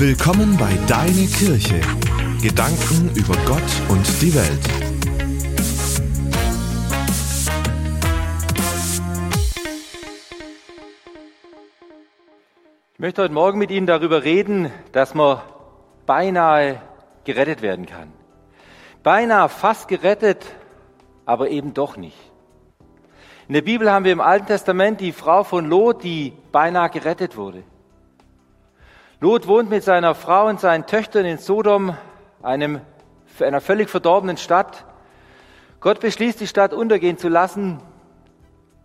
Willkommen bei Deine Kirche. Gedanken über Gott und die Welt. Ich möchte heute Morgen mit Ihnen darüber reden, dass man beinahe gerettet werden kann. Beinahe fast gerettet, aber eben doch nicht. In der Bibel haben wir im Alten Testament die Frau von Lot, die beinahe gerettet wurde. Lot wohnt mit seiner Frau und seinen Töchtern in Sodom, einem, einer völlig verdorbenen Stadt. Gott beschließt, die Stadt untergehen zu lassen,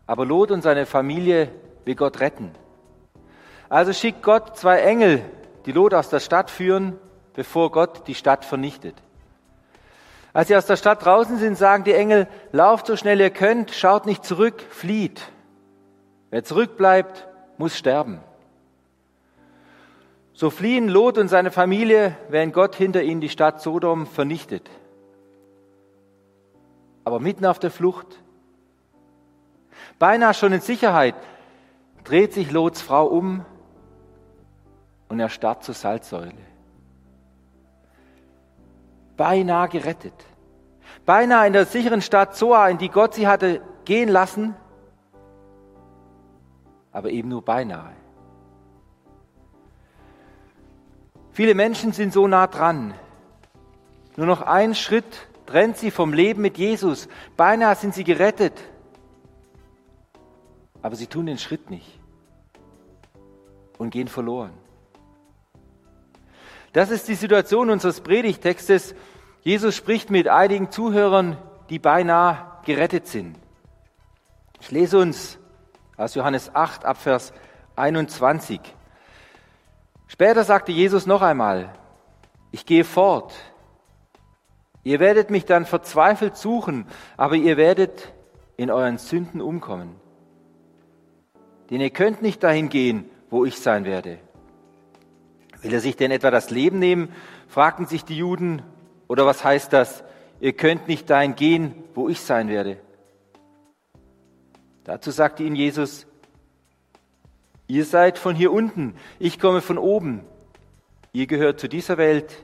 aber Lot und seine Familie will Gott retten. Also schickt Gott zwei Engel, die Lot aus der Stadt führen, bevor Gott die Stadt vernichtet. Als sie aus der Stadt draußen sind, sagen die Engel, lauft so schnell ihr könnt, schaut nicht zurück, flieht. Wer zurückbleibt, muss sterben. So fliehen Lot und seine Familie, während Gott hinter ihnen die Stadt Sodom vernichtet. Aber mitten auf der Flucht, beinahe schon in Sicherheit, dreht sich Lots Frau um und er starrt zur Salzsäule. Beinahe gerettet. Beinahe in der sicheren Stadt Zoa, in die Gott sie hatte gehen lassen, aber eben nur beinahe. Viele Menschen sind so nah dran. Nur noch ein Schritt trennt sie vom Leben mit Jesus. Beinahe sind sie gerettet. Aber sie tun den Schritt nicht und gehen verloren. Das ist die Situation unseres Predigtextes. Jesus spricht mit einigen Zuhörern, die beinahe gerettet sind. Ich lese uns aus Johannes 8 ab Vers 21. Später sagte Jesus noch einmal, ich gehe fort. Ihr werdet mich dann verzweifelt suchen, aber ihr werdet in euren Sünden umkommen. Denn ihr könnt nicht dahin gehen, wo ich sein werde. Will er sich denn etwa das Leben nehmen? fragten sich die Juden. Oder was heißt das? Ihr könnt nicht dahin gehen, wo ich sein werde. Dazu sagte ihnen Jesus, Ihr seid von hier unten, ich komme von oben. Ihr gehört zu dieser Welt,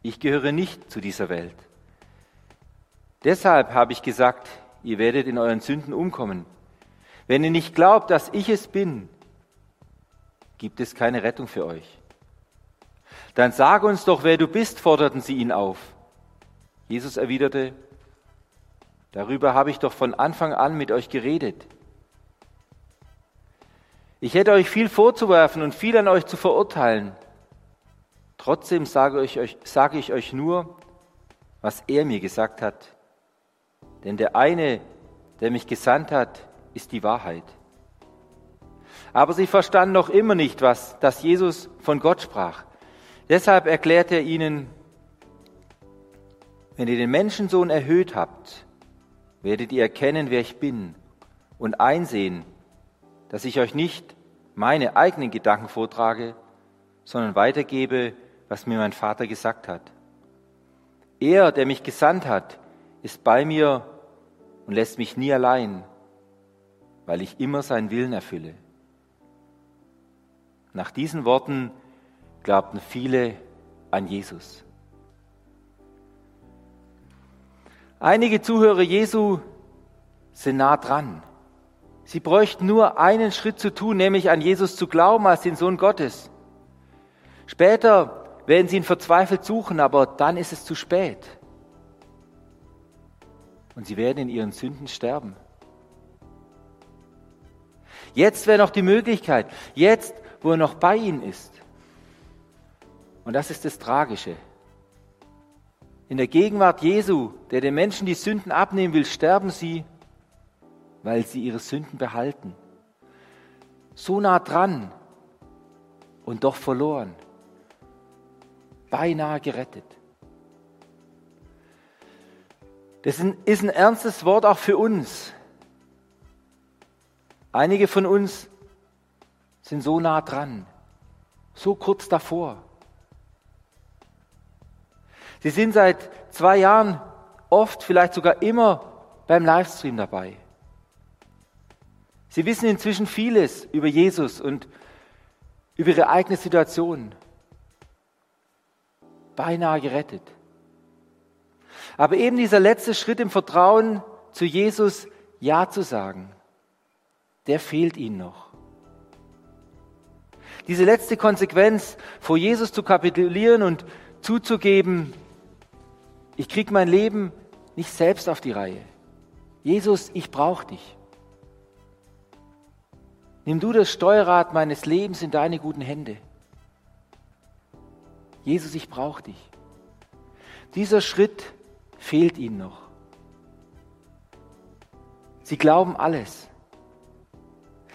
ich gehöre nicht zu dieser Welt. Deshalb habe ich gesagt, ihr werdet in euren Sünden umkommen. Wenn ihr nicht glaubt, dass ich es bin, gibt es keine Rettung für euch. Dann sag uns doch, wer du bist, forderten sie ihn auf. Jesus erwiderte, darüber habe ich doch von Anfang an mit euch geredet. Ich hätte euch viel vorzuwerfen und viel an euch zu verurteilen. Trotzdem sage ich euch, sage ich euch nur, was er mir gesagt hat. Denn der eine, der mich gesandt hat, ist die Wahrheit. Aber sie verstanden noch immer nicht, was, dass Jesus von Gott sprach. Deshalb erklärt er ihnen, wenn ihr den Menschensohn erhöht habt, werdet ihr erkennen, wer ich bin und einsehen, dass ich euch nicht meine eigenen Gedanken vortrage, sondern weitergebe, was mir mein Vater gesagt hat. Er, der mich gesandt hat, ist bei mir und lässt mich nie allein, weil ich immer seinen Willen erfülle. Nach diesen Worten glaubten viele an Jesus. Einige Zuhörer Jesu sind nah dran. Sie bräuchten nur einen Schritt zu tun, nämlich an Jesus zu glauben als den Sohn Gottes. Später werden sie ihn verzweifelt suchen, aber dann ist es zu spät. Und sie werden in ihren Sünden sterben. Jetzt wäre noch die Möglichkeit, jetzt, wo er noch bei ihnen ist. Und das ist das Tragische. In der Gegenwart Jesu, der den Menschen die Sünden abnehmen will, sterben sie weil sie ihre Sünden behalten. So nah dran und doch verloren. Beinahe gerettet. Das ist ein ernstes Wort auch für uns. Einige von uns sind so nah dran, so kurz davor. Sie sind seit zwei Jahren oft, vielleicht sogar immer beim Livestream dabei. Sie wissen inzwischen vieles über Jesus und über ihre eigene Situation. beinahe gerettet. Aber eben dieser letzte Schritt im Vertrauen zu Jesus, Ja zu sagen, der fehlt ihnen noch. Diese letzte Konsequenz, vor Jesus zu kapitulieren und zuzugeben, ich kriege mein Leben nicht selbst auf die Reihe. Jesus, ich brauche dich. Nimm du das Steuerrad meines Lebens in deine guten Hände. Jesus, ich brauche dich. Dieser Schritt fehlt ihnen noch. Sie glauben alles.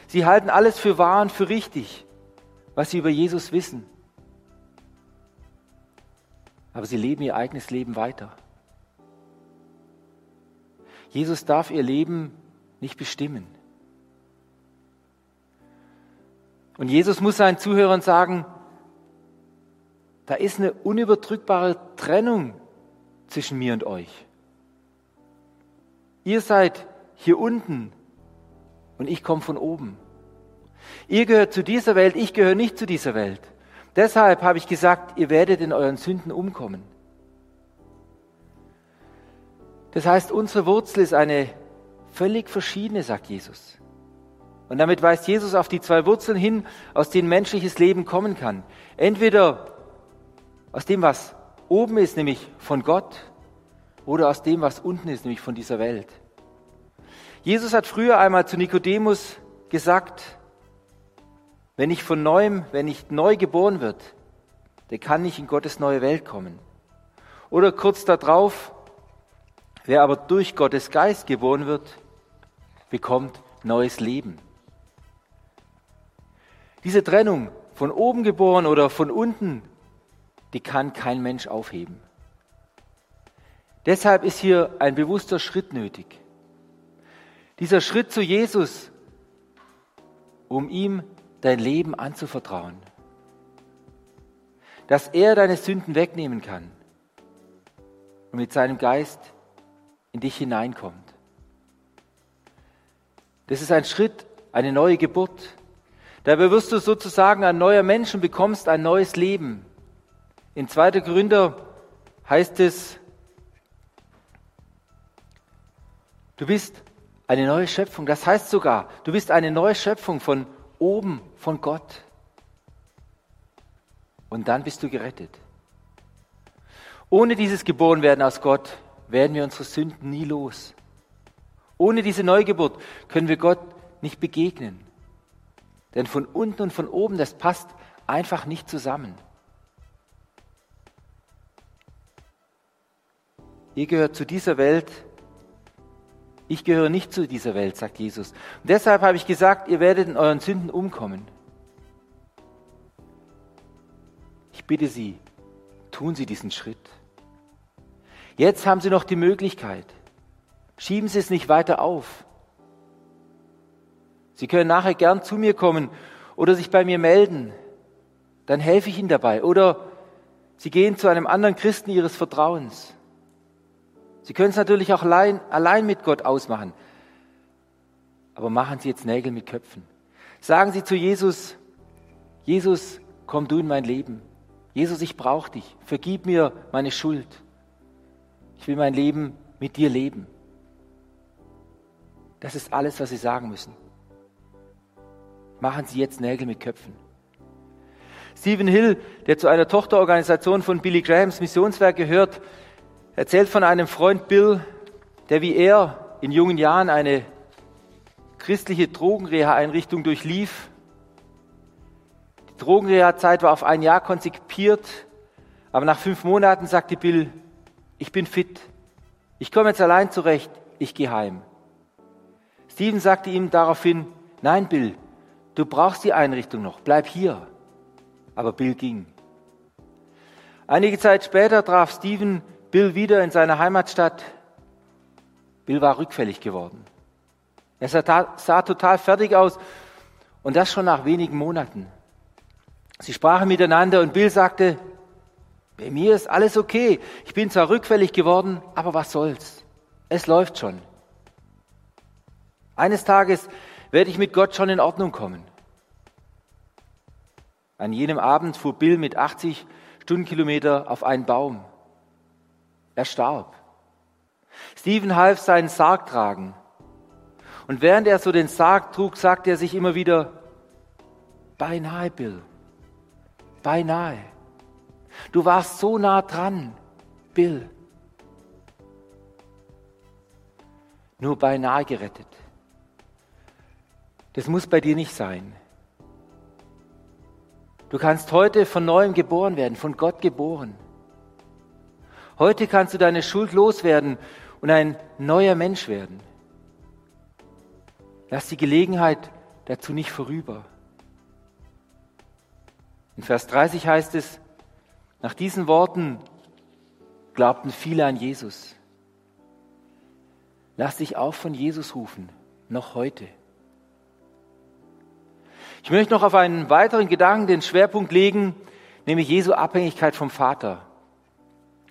Sie halten alles für wahr und für richtig, was sie über Jesus wissen. Aber sie leben ihr eigenes Leben weiter. Jesus darf ihr Leben nicht bestimmen. Und Jesus muss seinen Zuhörern sagen, da ist eine unüberdrückbare Trennung zwischen mir und euch. Ihr seid hier unten und ich komme von oben. Ihr gehört zu dieser Welt, ich gehöre nicht zu dieser Welt. Deshalb habe ich gesagt, ihr werdet in euren Sünden umkommen. Das heißt, unsere Wurzel ist eine völlig verschiedene, sagt Jesus. Und damit weist Jesus auf die zwei Wurzeln hin, aus denen menschliches Leben kommen kann. Entweder aus dem, was oben ist, nämlich von Gott, oder aus dem, was unten ist, nämlich von dieser Welt. Jesus hat früher einmal zu Nikodemus gesagt, wenn ich von neuem, wenn ich neu geboren wird, der kann nicht in Gottes neue Welt kommen. Oder kurz darauf, wer aber durch Gottes Geist geboren wird, bekommt neues Leben. Diese Trennung von oben geboren oder von unten, die kann kein Mensch aufheben. Deshalb ist hier ein bewusster Schritt nötig. Dieser Schritt zu Jesus, um ihm dein Leben anzuvertrauen. Dass er deine Sünden wegnehmen kann und mit seinem Geist in dich hineinkommt. Das ist ein Schritt, eine neue Geburt. Dabei wirst du sozusagen ein neuer Mensch und bekommst ein neues Leben. In 2. Gründer heißt es, du bist eine neue Schöpfung. Das heißt sogar, du bist eine neue Schöpfung von oben, von Gott. Und dann bist du gerettet. Ohne dieses Geborenwerden aus Gott werden wir unsere Sünden nie los. Ohne diese Neugeburt können wir Gott nicht begegnen. Denn von unten und von oben, das passt einfach nicht zusammen. Ihr gehört zu dieser Welt. Ich gehöre nicht zu dieser Welt, sagt Jesus. Und deshalb habe ich gesagt, ihr werdet in euren Sünden umkommen. Ich bitte Sie, tun Sie diesen Schritt. Jetzt haben Sie noch die Möglichkeit. Schieben Sie es nicht weiter auf. Sie können nachher gern zu mir kommen oder sich bei mir melden. Dann helfe ich Ihnen dabei. Oder Sie gehen zu einem anderen Christen Ihres Vertrauens. Sie können es natürlich auch allein, allein mit Gott ausmachen. Aber machen Sie jetzt Nägel mit Köpfen. Sagen Sie zu Jesus, Jesus, komm du in mein Leben. Jesus, ich brauche dich. Vergib mir meine Schuld. Ich will mein Leben mit dir leben. Das ist alles, was Sie sagen müssen machen Sie jetzt Nägel mit Köpfen. Stephen Hill, der zu einer Tochterorganisation von Billy Grahams Missionswerk gehört, erzählt von einem Freund Bill, der wie er in jungen Jahren eine christliche Drogenreha-Einrichtung durchlief. Die Drogenreha-Zeit war auf ein Jahr konzipiert, aber nach fünf Monaten sagte Bill, ich bin fit, ich komme jetzt allein zurecht, ich gehe heim. Stephen sagte ihm daraufhin, nein Bill, du brauchst die Einrichtung noch, bleib hier. Aber Bill ging. Einige Zeit später traf Stephen Bill wieder in seiner Heimatstadt. Bill war rückfällig geworden. Er sah, sah total fertig aus und das schon nach wenigen Monaten. Sie sprachen miteinander und Bill sagte, bei mir ist alles okay. Ich bin zwar rückfällig geworden, aber was soll's? Es läuft schon. Eines Tages werde ich mit Gott schon in Ordnung kommen. An jenem Abend fuhr Bill mit 80 Stundenkilometer auf einen Baum. Er starb. Stephen half seinen Sarg tragen. Und während er so den Sarg trug, sagte er sich immer wieder, beinahe, Bill, beinahe. Du warst so nah dran, Bill. Nur beinahe gerettet. Das muss bei dir nicht sein. Du kannst heute von neuem geboren werden, von Gott geboren. Heute kannst du deine Schuld loswerden und ein neuer Mensch werden. Lass die Gelegenheit dazu nicht vorüber. In Vers 30 heißt es, nach diesen Worten glaubten viele an Jesus. Lass dich auch von Jesus rufen, noch heute. Ich möchte noch auf einen weiteren Gedanken den Schwerpunkt legen, nämlich Jesu Abhängigkeit vom Vater.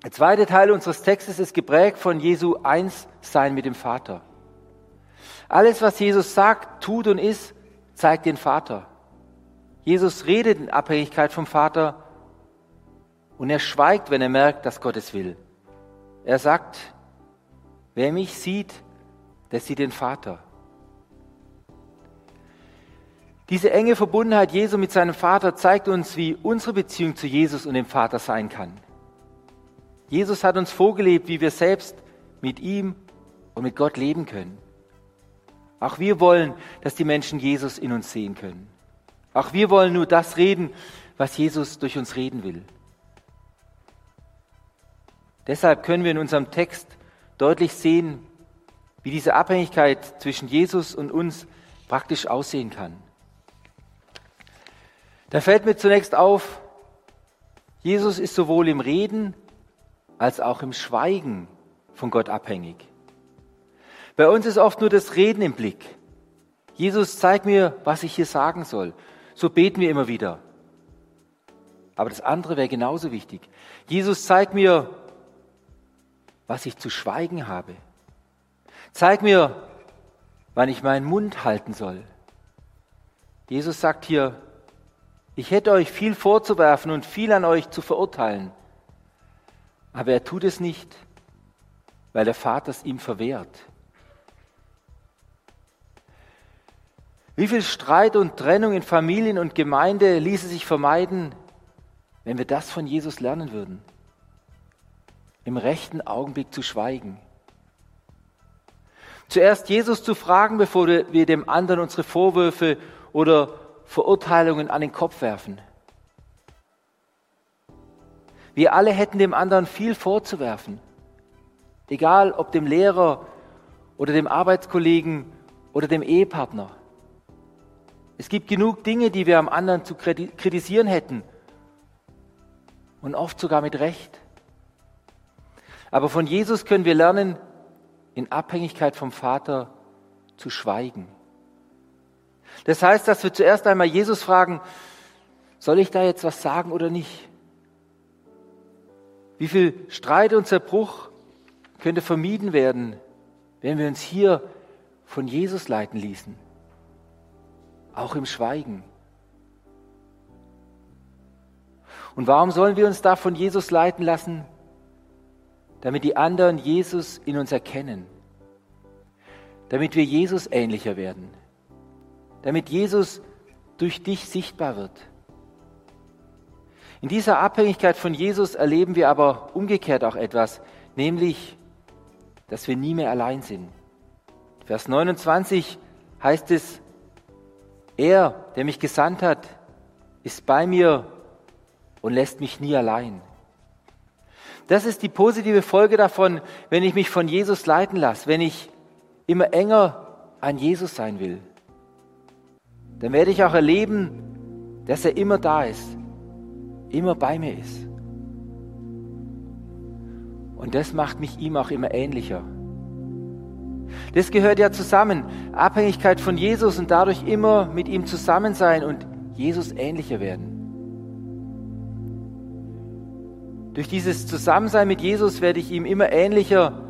Der zweite Teil unseres Textes ist geprägt von Jesu Einssein mit dem Vater. Alles, was Jesus sagt, tut und ist, zeigt den Vater. Jesus redet in Abhängigkeit vom Vater und er schweigt, wenn er merkt, dass Gott es will. Er sagt, wer mich sieht, der sieht den Vater. Diese enge Verbundenheit Jesu mit seinem Vater zeigt uns, wie unsere Beziehung zu Jesus und dem Vater sein kann. Jesus hat uns vorgelebt, wie wir selbst mit ihm und mit Gott leben können. Auch wir wollen, dass die Menschen Jesus in uns sehen können. Auch wir wollen nur das reden, was Jesus durch uns reden will. Deshalb können wir in unserem Text deutlich sehen, wie diese Abhängigkeit zwischen Jesus und uns praktisch aussehen kann. Da fällt mir zunächst auf, Jesus ist sowohl im Reden als auch im Schweigen von Gott abhängig. Bei uns ist oft nur das Reden im Blick. Jesus, zeig mir, was ich hier sagen soll. So beten wir immer wieder. Aber das andere wäre genauso wichtig. Jesus, zeig mir, was ich zu schweigen habe. Zeig mir, wann ich meinen Mund halten soll. Jesus sagt hier, ich hätte euch viel vorzuwerfen und viel an euch zu verurteilen. Aber er tut es nicht, weil der Vater es ihm verwehrt. Wie viel Streit und Trennung in Familien und Gemeinde ließe sich vermeiden, wenn wir das von Jesus lernen würden? Im rechten Augenblick zu schweigen. Zuerst Jesus zu fragen, bevor wir dem anderen unsere Vorwürfe oder Verurteilungen an den Kopf werfen. Wir alle hätten dem anderen viel vorzuwerfen. Egal ob dem Lehrer oder dem Arbeitskollegen oder dem Ehepartner. Es gibt genug Dinge, die wir am anderen zu kritisieren hätten. Und oft sogar mit Recht. Aber von Jesus können wir lernen, in Abhängigkeit vom Vater zu schweigen. Das heißt, dass wir zuerst einmal Jesus fragen, soll ich da jetzt was sagen oder nicht? Wie viel Streit und Zerbruch könnte vermieden werden, wenn wir uns hier von Jesus leiten ließen? Auch im Schweigen. Und warum sollen wir uns da von Jesus leiten lassen? Damit die anderen Jesus in uns erkennen. Damit wir Jesus ähnlicher werden damit Jesus durch dich sichtbar wird. In dieser Abhängigkeit von Jesus erleben wir aber umgekehrt auch etwas, nämlich, dass wir nie mehr allein sind. Vers 29 heißt es, er, der mich gesandt hat, ist bei mir und lässt mich nie allein. Das ist die positive Folge davon, wenn ich mich von Jesus leiten lasse, wenn ich immer enger an Jesus sein will dann werde ich auch erleben, dass er immer da ist, immer bei mir ist. Und das macht mich ihm auch immer ähnlicher. Das gehört ja zusammen. Abhängigkeit von Jesus und dadurch immer mit ihm zusammen sein und Jesus ähnlicher werden. Durch dieses Zusammensein mit Jesus werde ich ihm immer ähnlicher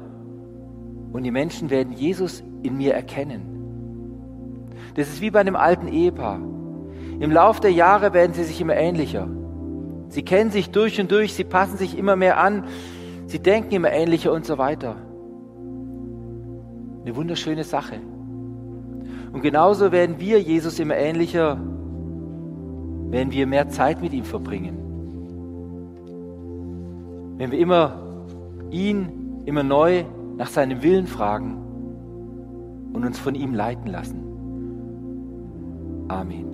und die Menschen werden Jesus in mir erkennen. Das ist wie bei einem alten Ehepaar. Im Lauf der Jahre werden sie sich immer ähnlicher. Sie kennen sich durch und durch, sie passen sich immer mehr an, sie denken immer ähnlicher und so weiter. Eine wunderschöne Sache. Und genauso werden wir Jesus immer ähnlicher, wenn wir mehr Zeit mit ihm verbringen. Wenn wir immer ihn immer neu nach seinem Willen fragen und uns von ihm leiten lassen. Amen.